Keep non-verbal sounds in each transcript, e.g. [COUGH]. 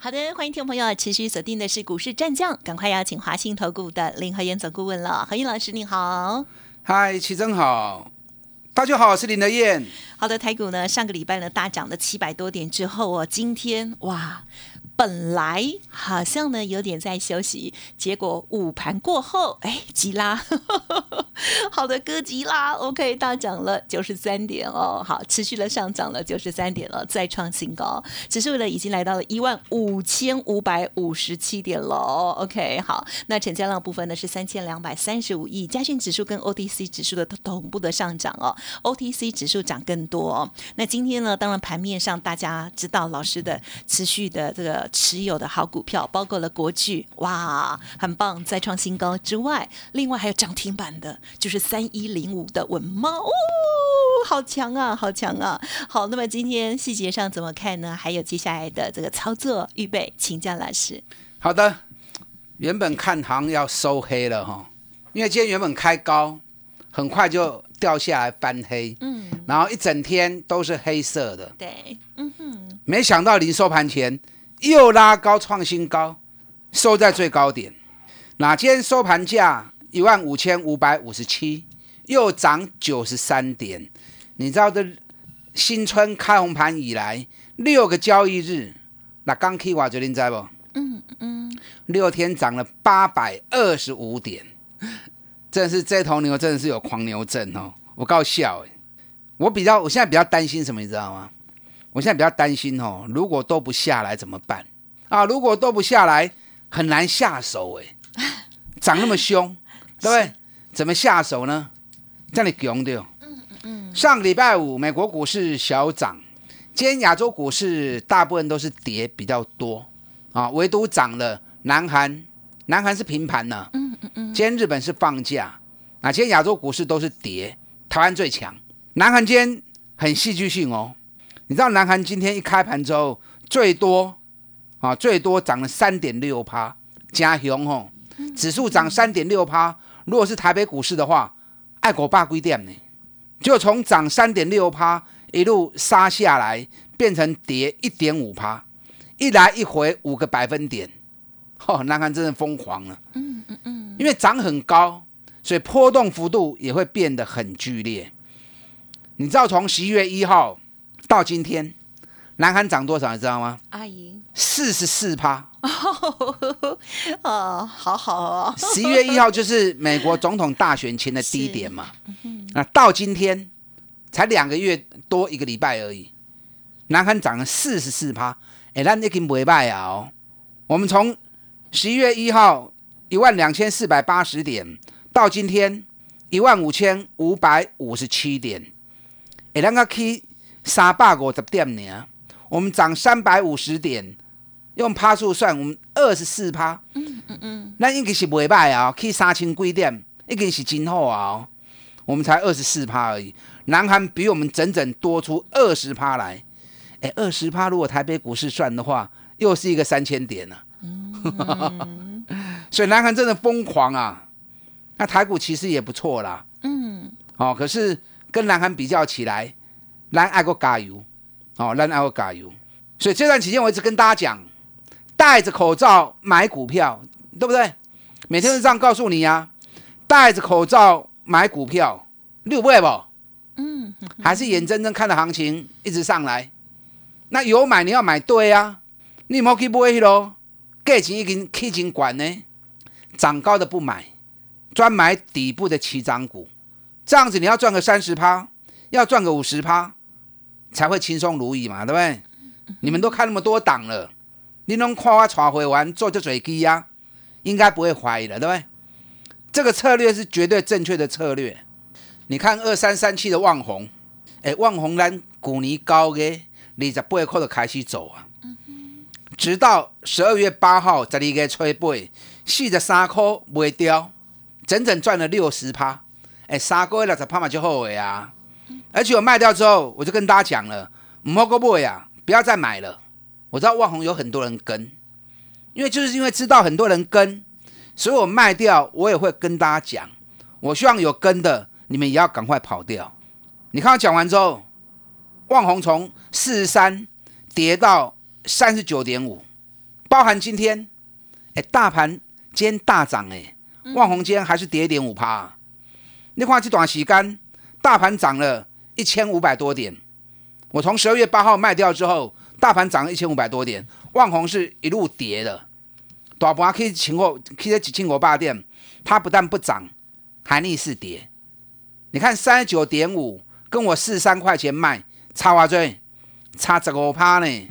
好的，欢迎听众朋友持续锁定的是股市战将，赶快邀请华信投顾的林和燕总顾问了。何燕老师你好，嗨，齐真好，大家好，我是林德燕。好的，台股呢上个礼拜呢大涨了七百多点之后哦，今天哇。本来好像呢有点在休息，结果午盘过后，哎，急拉，[LAUGHS] 好的，哥急拉，OK，大涨了九十三点哦，好，持续的上涨了九十三点了，再创新高，指数呢已经来到了一万五千五百五十七点了，OK，好，那成交量部分呢是三千两百三十五亿，加权指数跟 OTC 指数的同步的上涨哦，OTC 指数涨更多哦，那今天呢，当然盘面上大家知道老师的持续的这个。持有的好股票包括了国巨，哇，很棒，再创新高之外，另外还有涨停板的，就是三一零五的文茂，哦，好强啊，好强啊！好，那么今天细节上怎么看呢？还有接下来的这个操作预备，请教老师。好的，原本看行要收黑了哈，因为今天原本开高，很快就掉下来翻黑，嗯，然后一整天都是黑色的，对，嗯哼，没想到临收盘前。又拉高创新高，收在最高点。那今天收盘价一万五千五百五十七，又涨九十三点。你知道这新春开红盘以来六个交易日，那刚开完就您知不？嗯嗯，六天涨了八百二十五点，真是这头牛真的是有狂牛症哦！我搞笑哎，我比较我现在比较担心什么，你知道吗？我现在比较担心哦，如果都不下来怎么办啊？如果都不下来，很难下手哎，[LAUGHS] 涨那么凶，[LAUGHS] 对不对？怎么下手呢？这里强的。嗯嗯嗯。上个礼拜五，美国股市小涨，今天亚洲股市大部分都是跌比较多啊，唯独涨了南韩，南韩是平盘呢。嗯嗯嗯。今天日本是放假，啊，今天亚洲股市都是跌，台湾最强。南韩今天很戏剧性哦。你知道南韩今天一开盘之后，最多啊，最多涨了三点六趴，加雄哦，指数涨三点六趴。如果是台北股市的话，爱国霸规店呢，就从涨三点六趴一路杀下来，变成跌一点五趴，一来一回五个百分点，哦，南韩真的疯狂了。嗯嗯嗯，因为涨很高，所以波动幅度也会变得很剧烈。你知道从十一月一号。到今天，南韩涨多少你知道吗？阿姨，四十四趴。[LAUGHS] 哦，好好哦。十一月一号就是美国总统大选前的低点嘛。那到今天才两个月多一个礼拜而已，南韩涨了四十四趴。哎，那已经不败啊！哦，我们从十一月一号一万两千四百八十点到今天一万五千五百五十七点，哎，那个 K。三百五十点呢，我们涨三百五十点，用趴数算，我们二十四趴。嗯嗯嗯，那应该是袂歹啊，去三千几点，已经是真好啊。我们才二十四趴而已，南韩比我们整整多出二十趴来。哎，二十趴，如果台北股市算的话，又是一个三千点了。[LAUGHS] 所以南韩真的疯狂啊。那台股其实也不错啦。嗯。哦，可是跟南韩比较起来。咱爱国加油，哦，咱爱国加油。所以这段期间，我一直跟大家讲，戴着口罩买股票，对不对？每天都这样告诉你呀，戴着口罩买股票，六倍不？嗯，还是眼睁睁看着行情一直上来。那有买你要买对啊，你莫去买咯，价钱已经起真管呢，涨高的不买，专买底部的起涨股，这样子你要赚个三十趴，要赚个五十趴。才会轻松如意嘛，对不对？你们都看那么多档了，你能夸我炒回完做这嘴机呀，应该不会怀疑了，对不对？这个策略是绝对正确的策略。你看二三三七的旺红，哎，旺红咱股尼高嘅，二十八块就开始走啊，直到十二月八号十二个吹背，四十三块卖掉，整整赚了六十趴。哎，三个月六十趴嘛就后悔啊！而且我卖掉之后，我就跟大家讲了，唔好过不呀，不要再买了。我知道万红有很多人跟，因为就是因为知道很多人跟，所以我卖掉，我也会跟大家讲。我希望有跟的，你们也要赶快跑掉。你看我讲完之后，万红从四十三跌到三十九点五，包含今天，哎，大盘今天大涨，哎，万红今天还是跌一点五趴。你看这段时间，大盘涨了一千五百多点。我从十二月八号卖掉之后，大盘涨了一千五百多点，万红是一路跌的。大盘可以请我，可以请我霸店，它不但不涨。还逆势跌，你看三十九点五，跟我四十三块钱卖，差偌多？差十五趴呢。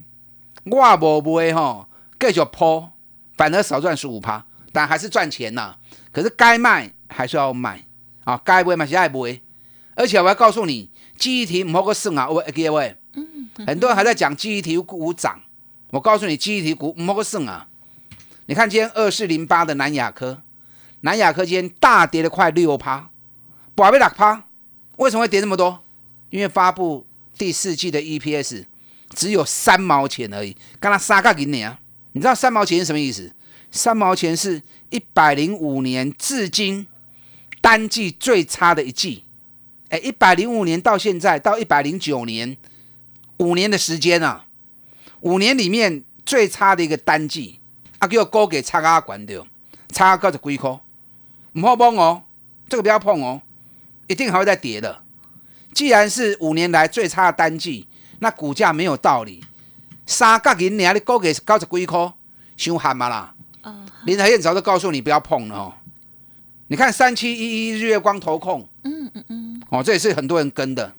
我无卖吼，继续抛，反而少赚十五趴，但还是赚钱呐。可是该卖还是要卖啊，该卖嘛是爱卖。而且我要告诉你，记忆体唔好个算啊，各位，很多人还在讲记忆体股涨，我告诉你，记忆体股唔好个算啊。你看今天二四零八的南亚科。南亚科今天大跌了快六趴，宝贝六趴，为什么会跌这么多？因为发布第四季的 EPS 只有三毛钱而已，刚刚杀个给你啊！你知道三毛钱是什么意思？三毛钱是一百零五年至今单季最差的一季。哎，一百零五年到现在到一百零九年，五年的时间啊，五年里面最差的一个单季，啊，给我高给差阿管掉，差高十几块。唔好碰哦，这个不要碰哦，一定还会再跌的。既然是五年来最差的单季，那股价没有道理。三角银你高给高十几块，凶悍嘛啦。林海燕早就告诉你不要碰了哦。你看三七一一日月光投控，哦，这也是很多人跟的。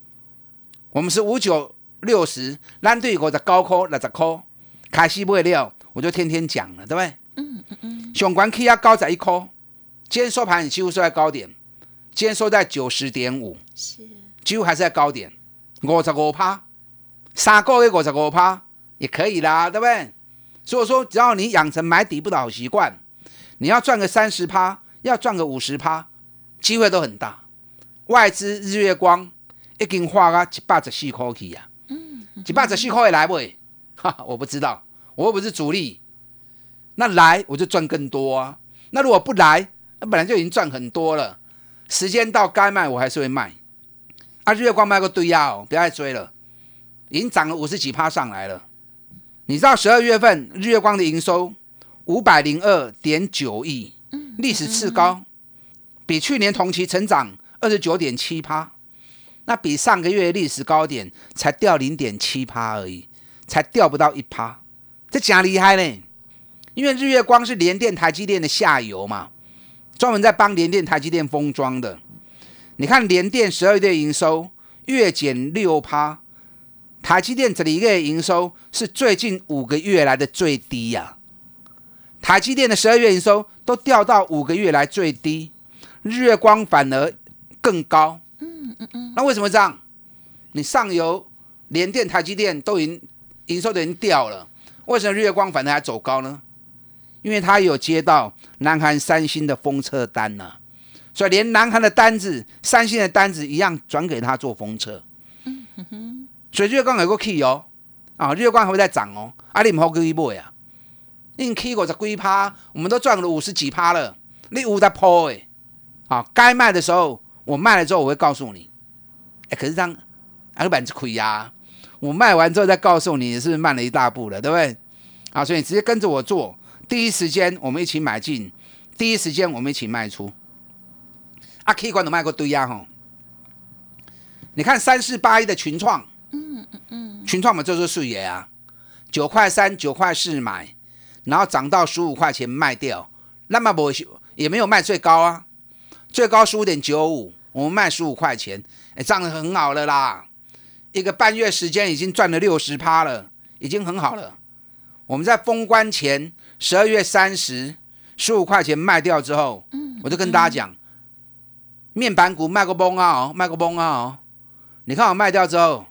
我们是五九六十，蓝对股的高科六十科，开西不了，我就天天讲了，对不对？嗯嗯嗯，上关 K 压高在一颗。今天收盘几乎收在高点，今天收在九十点五，是几乎还是在高点，五十五趴，三个月五十五趴也可以啦，对不对？所以说，只要你养成买底部的好习惯，你要赚个三十趴，要赚个五十趴，机会都很大。外资日月光已经花啊一百十四块去啊，嗯，一百十四块会来不？[LAUGHS] 哈，我不知道，我又不是主力，那来我就赚更多啊。那如果不来？那本来就已经赚很多了，时间到该卖我还是会卖。啊，日月光卖个对呀哦，不要再追了，已经涨了五十几趴上来了。你知道十二月份日月光的营收五百零二点九亿，历史次高，比去年同期成长二十九点七趴，那比上个月历史高点才掉零点七趴而已，才掉不到一趴，这假厉害呢。因为日月光是联电、台积电的下游嘛。专门在帮联电、台积电封装的，你看联电十二月营收月减六趴，台积电这里一个营收是最近五个月来的最低呀。台积电的十二月营收都掉到五个月来最低，日月光反而更高。嗯嗯嗯。那为什么这样？你上游联电、台积电都已经营收都已经掉了，为什么日月光反而还走高呢？因为它有接到南韩三星的封测单呢，所以连南韩的单子、三星的单子一样转给他做封测。嗯哼，所以日月光有个 key 哦，啊，日月光还会再涨哦。阿里唔好几倍啊，你 key 过十几趴，我们都赚了五十几趴了。你有在抛哎，啊，该卖的时候我卖了之后我会告诉你。哎，可是这样阿里板是亏呀，我卖完之后再告诉你，是不是慢了一大步了，对不对？啊，所以你直接跟着我做。第一时间我们一起买进，第一时间我们一起卖出。啊，K 管都卖过堆呀吼！你看三四八一的群创，嗯嗯嗯，群创嘛就是数爷啊，九块三九块四买，然后涨到十五块钱卖掉，那么不也没有卖最高啊，最高十五点九五，我们卖十五块钱，哎，涨得很好了啦，一个半月时间已经赚了六十趴了，已经很好了。我们在封关前。十二月三十，十五块钱卖掉之后，我就跟大家讲，面板股卖个崩啊，卖个崩啊！你看我卖掉之后，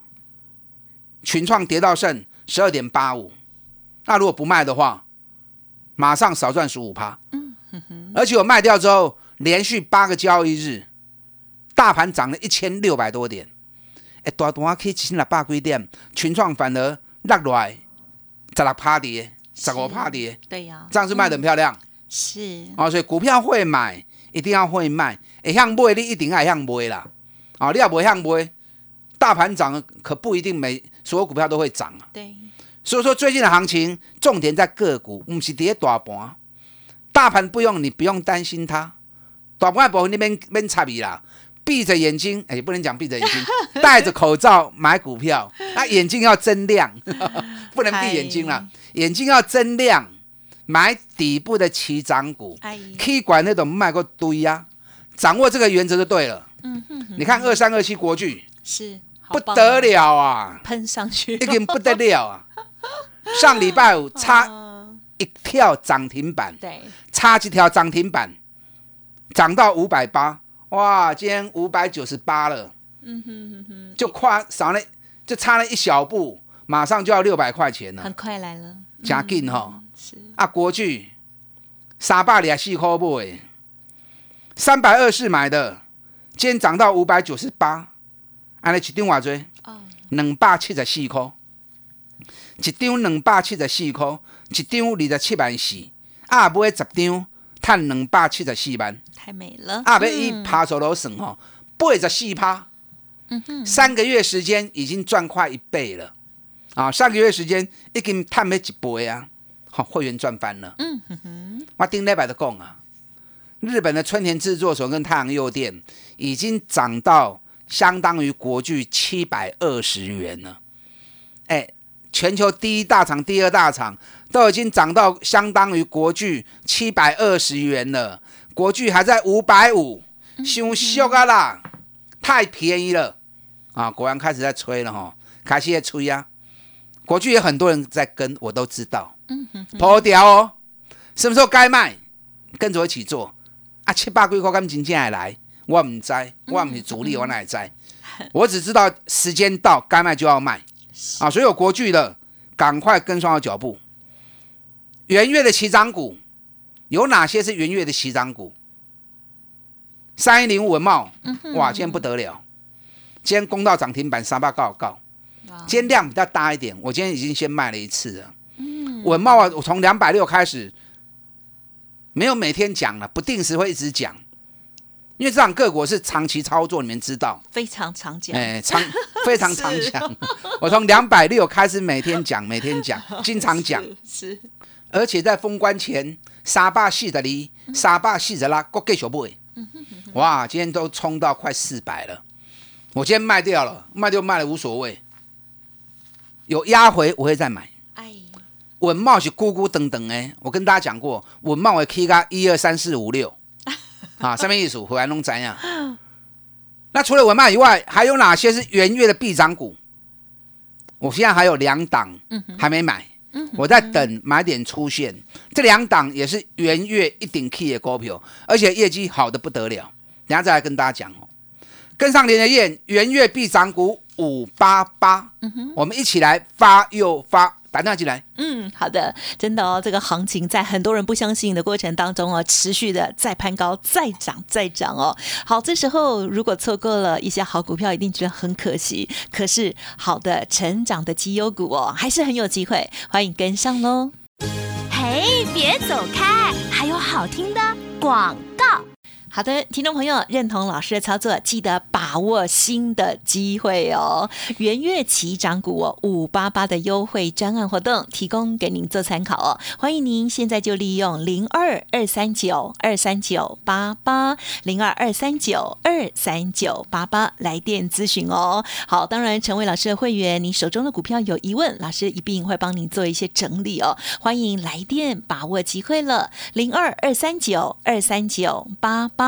群创跌到剩十二点八五，那如果不卖的话，马上少赚十五趴。而且我卖掉之后，连续八个交易日大盘涨了一千六百多点，哎，大盘去一千六百几点，群创反而落落来十六趴跌，十五趴跌，对呀，这样是卖的很漂亮。是哦，所以股票会买，一定要会卖，会向买你一定要向买啦。啊，你要不向买，大盘涨可不一定每所有股票都会涨啊。对，所以说最近的行情重点在个股，不是跌大盘。大盘不用你不用担心它，大盘部分你免免插伊啦，闭着眼睛，哎，不能讲闭着眼睛，[LAUGHS] 戴着口罩买股票，[LAUGHS] 啊，眼睛要睁亮，[LAUGHS] 不能闭眼睛了，眼睛要睁亮。买底部的起涨股，可以管那种卖过堆呀，掌握这个原则就对了。嗯哼，你看二三二七国巨是不得了啊，喷上去，已经不得了啊！上礼拜五差一跳涨停板，对，差几条涨停板，涨到五百八，哇，今天五百九十八了。嗯哼哼哼，就跨少了，就差了一小步，马上就要六百块钱了，很快来了，加劲哈。啊，国巨三百二四块买，三百二四买的，今天涨到五百九十八，安尼一张偌多？哦，两百七十四块，一张两百七十四块，一张二十七万四，啊，买十张，赚两百七十四万，太美了。啊，别一爬手楼算吼，八十四趴，嗯哼，三个月时间已经赚快一倍了，啊，三个月时间已经赚了一倍啊。好，会员赚翻了。嗯哼哼，我顶礼拜的讲啊，日本的春田制作所跟太阳诱电已经涨到相当于国巨七百二十元了。哎，全球第一大厂、第二大厂都已经涨到相当于国巨七百二十元了，国巨还在五百五，太俗啊啦，太便宜了啊！果然开始在吹了哈，开始在吹啊。国巨有很多人在跟，我都知道。破掉哦，什么时候该卖，跟着一起做啊！七八几块金真正会来，我唔知，我唔是主力，我哪会知？我只知道时间到，该卖就要卖啊！所有国巨的，赶快跟上我脚步。元月的起涨股有哪些是元月的起涨股？三一零文茂，哇，今天不得了，今天攻到涨停板，三八告告，今天量比较大一点，我今天已经先卖了一次了。文茂啊，我从两百六开始，没有每天讲了，不定时会一直讲，因为这场各国是长期操作，你们知道，非常常讲，哎，长 [LAUGHS] 非常常讲。[LAUGHS] 我从两百六开始每天讲，每天讲，[LAUGHS] 经常讲，是，而且在封关前，沙坝四十厘，沙坝四十拉，国继续买，哇，今天都冲到快四百了，我今天卖掉了，卖掉卖了无所谓，有压回我会再买。稳茂是咕咕等等哎，我跟大家讲过，稳茂会 K 个一二三四五六，[LAUGHS] 啊，上面一数回来弄怎样？[GASPS] 那除了文茂以外，还有哪些是元月的必涨股？我现在还有两档还没买，我在等买点出现。这两档也是元月一顶 key 的股票，而且业绩好的不得了。等下再来跟大家讲哦。跟上连的燕，元月必涨股五八八，我们一起来发又发。打电话进来。嗯，好的，真的哦，这个行情在很多人不相信的过程当中哦，持续的再攀高、再涨、再涨哦。好，这时候如果错过了一些好股票，一定觉得很可惜。可是好的成长的绩优股哦，还是很有机会，欢迎跟上喽。嘿，别走开，还有好听的广告。好的，听众朋友，认同老师的操作，记得把握新的机会哦！元月起涨股哦，五八八的优惠专案活动提供给您做参考哦，欢迎您现在就利用零二二三九二三九八八零二二三九二三九八八来电咨询哦。好，当然成为老师的会员，你手中的股票有疑问，老师一定会帮您做一些整理哦。欢迎来电把握机会了，零二二三九二三九八。八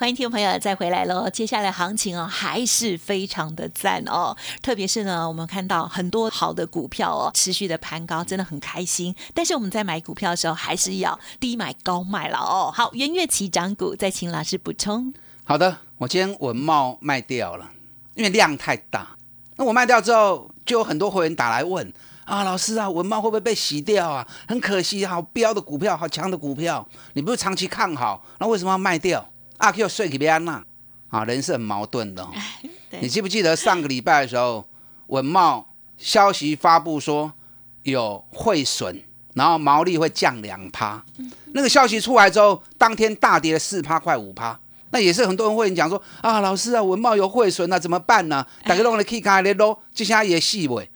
欢迎听众朋友再回来喽！接下来行情哦还是非常的赞哦，特别是呢，我们看到很多好的股票哦，持续的盘高，真的很开心。但是我们在买股票的时候，还是要低买高卖了哦。好，元月起涨股，再请老师补充。好的，我今天文茂卖掉了，因为量太大。那我卖掉之后，就有很多会员打来问啊，老师啊，文茂会不会被洗掉啊？很可惜，好标的股票，好强的股票，你不是长期看好，那为什么要卖掉？阿 Q 睡给别人呐，啊，人是很矛盾的。你记不记得上个礼拜的时候，文茂消息发布说有汇损，然后毛利会降两趴。那个消息出来之后，当天大跌了四趴，快五趴。那也是很多人会讲说啊，老师啊，文茂有汇损啊，怎么办呢？大家弄了 K 卡的咯，就像也细尾。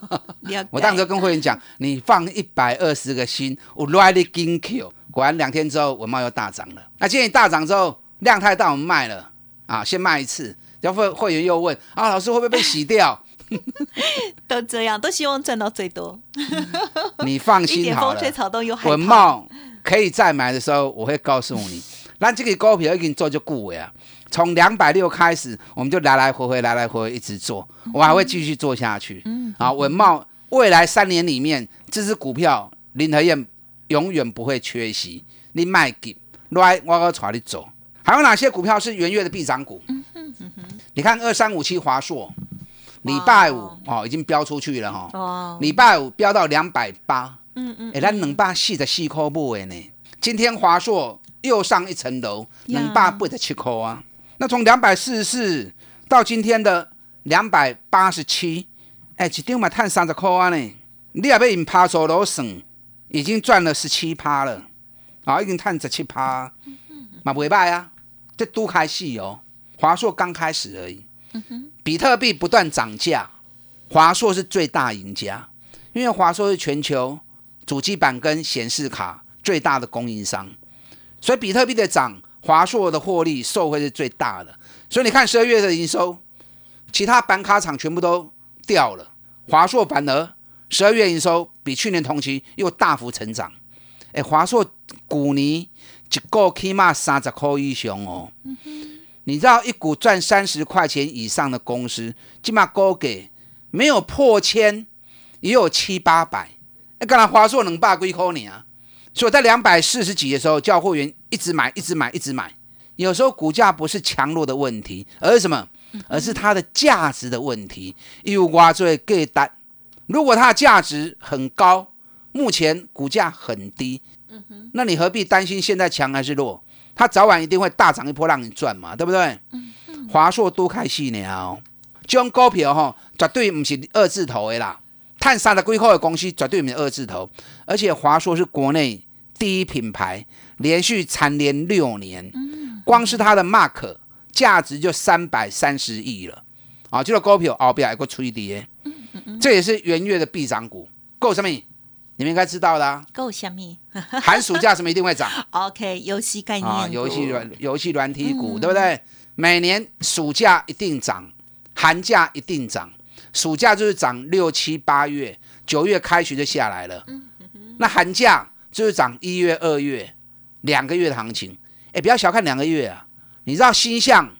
[LAUGHS] 我当时跟会员讲，你放一百二十个心，我 Q。果然两天之后，文茂又大涨了。那今天大涨之后，量太大，我们卖了啊，先卖一次。然后会会员又问啊，老师会不会被洗掉？[LAUGHS] 都这样，都希望赚到最多。你放心 [LAUGHS] 好了。文茂可以再买的时候，我会告诉你。那这个股票已经做就固尾啊，从两百六开始，我们就来来回回，来来回回一直做，我还会继续做下去。嗯，啊，文茂未来三年里面，这只股票林和燕永远不会缺席。你卖给来，我要带你走。还有哪些股票是元月的必涨股？嗯哼嗯哼，你看二三五七华硕，礼拜五哦已经飙出去了哈。哦，礼拜五飙到两百八。嗯嗯，哎，咱两百四十四块买的呢。今天华硕。又上一层楼，两百八十七块啊！那从两百四十四到今天的两百八十七，哎，一张嘛赚三十块啊呢！你也要用趴走楼省，已经赚了十七趴了，啊，已经赚十七趴，嘛不败啊！这都开戏哦，华硕刚开始而已。比特币不断涨价，华硕是最大赢家，因为华硕是全球主机板跟显示卡最大的供应商。所以比特币的涨，华硕的获利受惠是最大的。所以你看十二月的营收，其他板卡厂全部都掉了，华硕反而十二月营收比去年同期又大幅成长。哎，华硕股年一个起码三十块以上哦。你知道一股赚三十块钱以上的公司，起码高给没有破千，也有七八百。哎，刚才华硕能霸几块你啊？所以在两百四十几的时候，叫货员一直买，一直买，一直买。有时候股价不是强弱的问题，而是什么？而是它的价值的问题。有挖最给单，如果它的价值很高，目前股价很低，那你何必担心现在强还是弱？它早晚一定会大涨一波让你赚嘛，对不对？华硕多开细鸟，这种股票哈，绝对不是二字头的啦。碳三的规划的公司绝对不是二字头，而且华硕是国内。第一品牌连续蝉联六年，光是它的 mark 价值就三百三十亿了啊！这个股票后边还个吹跌，这也是元月的必涨股，够什么？你们应该知道的，够什么？[LAUGHS] 寒暑假什么一定会涨？OK，游戏概念啊，游戏软游戏软体股，对不对？每年暑假一定涨，寒假一定涨，暑假就是涨六七八月，九月开学就下来了。那寒假。就是涨一月、二月两个月的行情，哎，不要小看两个月啊！你知道星象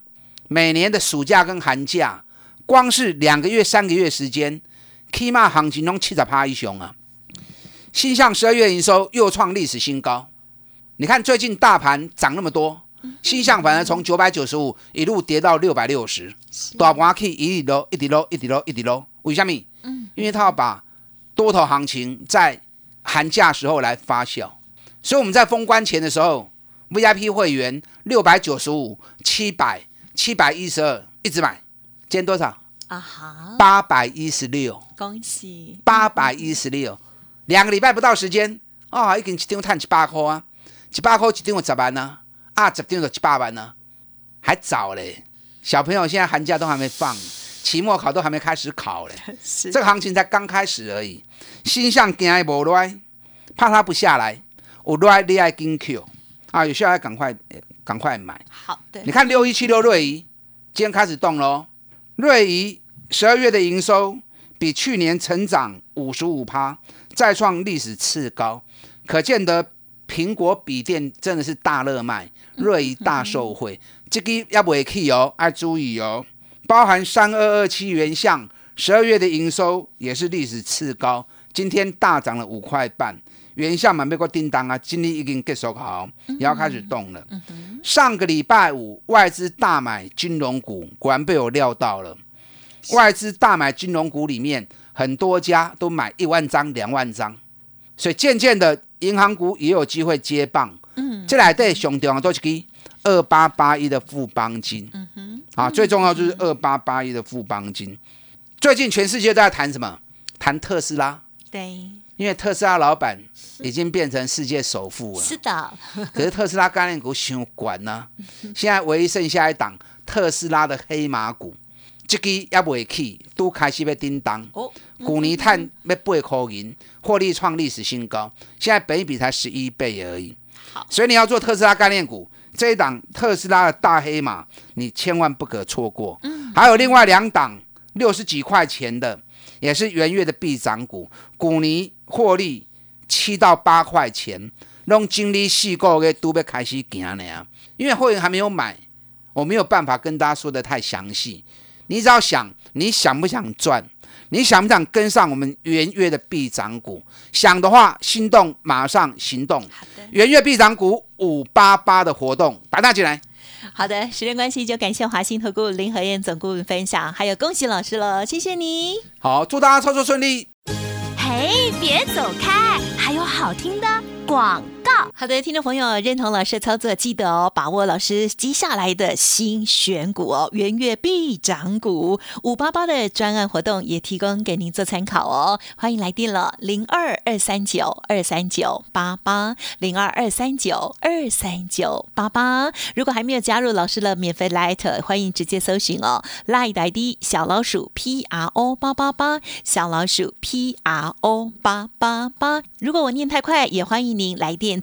每年的暑假跟寒假，光是两个月、三个月时间，起码行情中七十趴一熊啊！新向十二月营收又创历史新高，你看最近大盘涨那么多，新向反而从九百九十五一路跌到六百六十，大盘可以一直落、一直落、一直落、一直落，为什么？嗯，因为他要把多头行情在。寒假时候来发酵，所以我们在封关前的时候，VIP 会员六百九十五、七百、七百一十二，一直买，今天多少？啊哈，八百一十六，恭喜！八百一十六，两个礼拜不到时间。啊，已经一张赚七八块啊，七八块一张有十万呢，啊，十张就七八万呢，还早嘞。小朋友现在寒假都还没放，期末考都还没开始考嘞，[LAUGHS] 这个行情才刚开始而已。心向惊爱无赖，怕它不下来，有赖你爱跟 Q 啊，有需要赶快赶快买。好的，你看六一七六瑞仪今天开始动喽。瑞仪十二月的营收比去年成长五十五趴，再创历史次高，可见得苹果笔电真的是大热卖，瑞仪大受惠，[LAUGHS] 这个要不也可以哦，要注意哦。包含三二二七原相，十二月的营收也是历史次高，今天大涨了五块半。原相嘛，美国叮当啊，今天已经结束好，也要开始动了。上个礼拜五外资大买金融股，果然被我料到了。外资大买金融股里面，很多家都买一万张、两万张，所以渐渐的，银行股也有机会接棒。嗯，这来对熊重要都是给二八八一的富邦金。嗯哼，啊，最重要就是二八八一的富邦金。最近全世界都在谈什么？谈特斯拉。对。因为特斯拉老板已经变成世界首富了，是的。[LAUGHS] 可是特斯拉概念股想管呢？现在唯一剩下一档特斯拉的黑马股，这个也未起，都开始要叮当。哦，古尼碳要八块银，获利创历史新高，现在本比才十一倍而已。好，所以你要做特斯拉概念股，这一档特斯拉的大黑马，你千万不可错过。嗯，还有另外两档六十几块钱的。也是元月的必涨股，股尼获利七到八块钱，弄经历细个月都要开始行了呀。因为会员还没有买，我没有办法跟大家说的太详细。你只要想，你想不想赚？你想不想跟上我们元月的必涨股？想的话，心动马上行动。元月必涨股五八八的活动，打大进来。好的，时间关系就感谢华兴投顾林和燕总顾问分享，还有恭喜老师了，谢谢你。好，祝大家操作顺利。嘿，别走开，还有好听的广。好的，听众朋友，认同老师的操作，记得哦，把握老师接下来的新选股哦，元月必涨股五八八的专案活动也提供给您做参考哦，欢迎来电了零二二三九二三九八八零二二三九二三九八八。如果还没有加入老师的免费 Light，欢迎直接搜寻哦，Light ID 小老鼠 P R O 八八八小老鼠 P R O 八八八。如果我念太快，也欢迎您来电。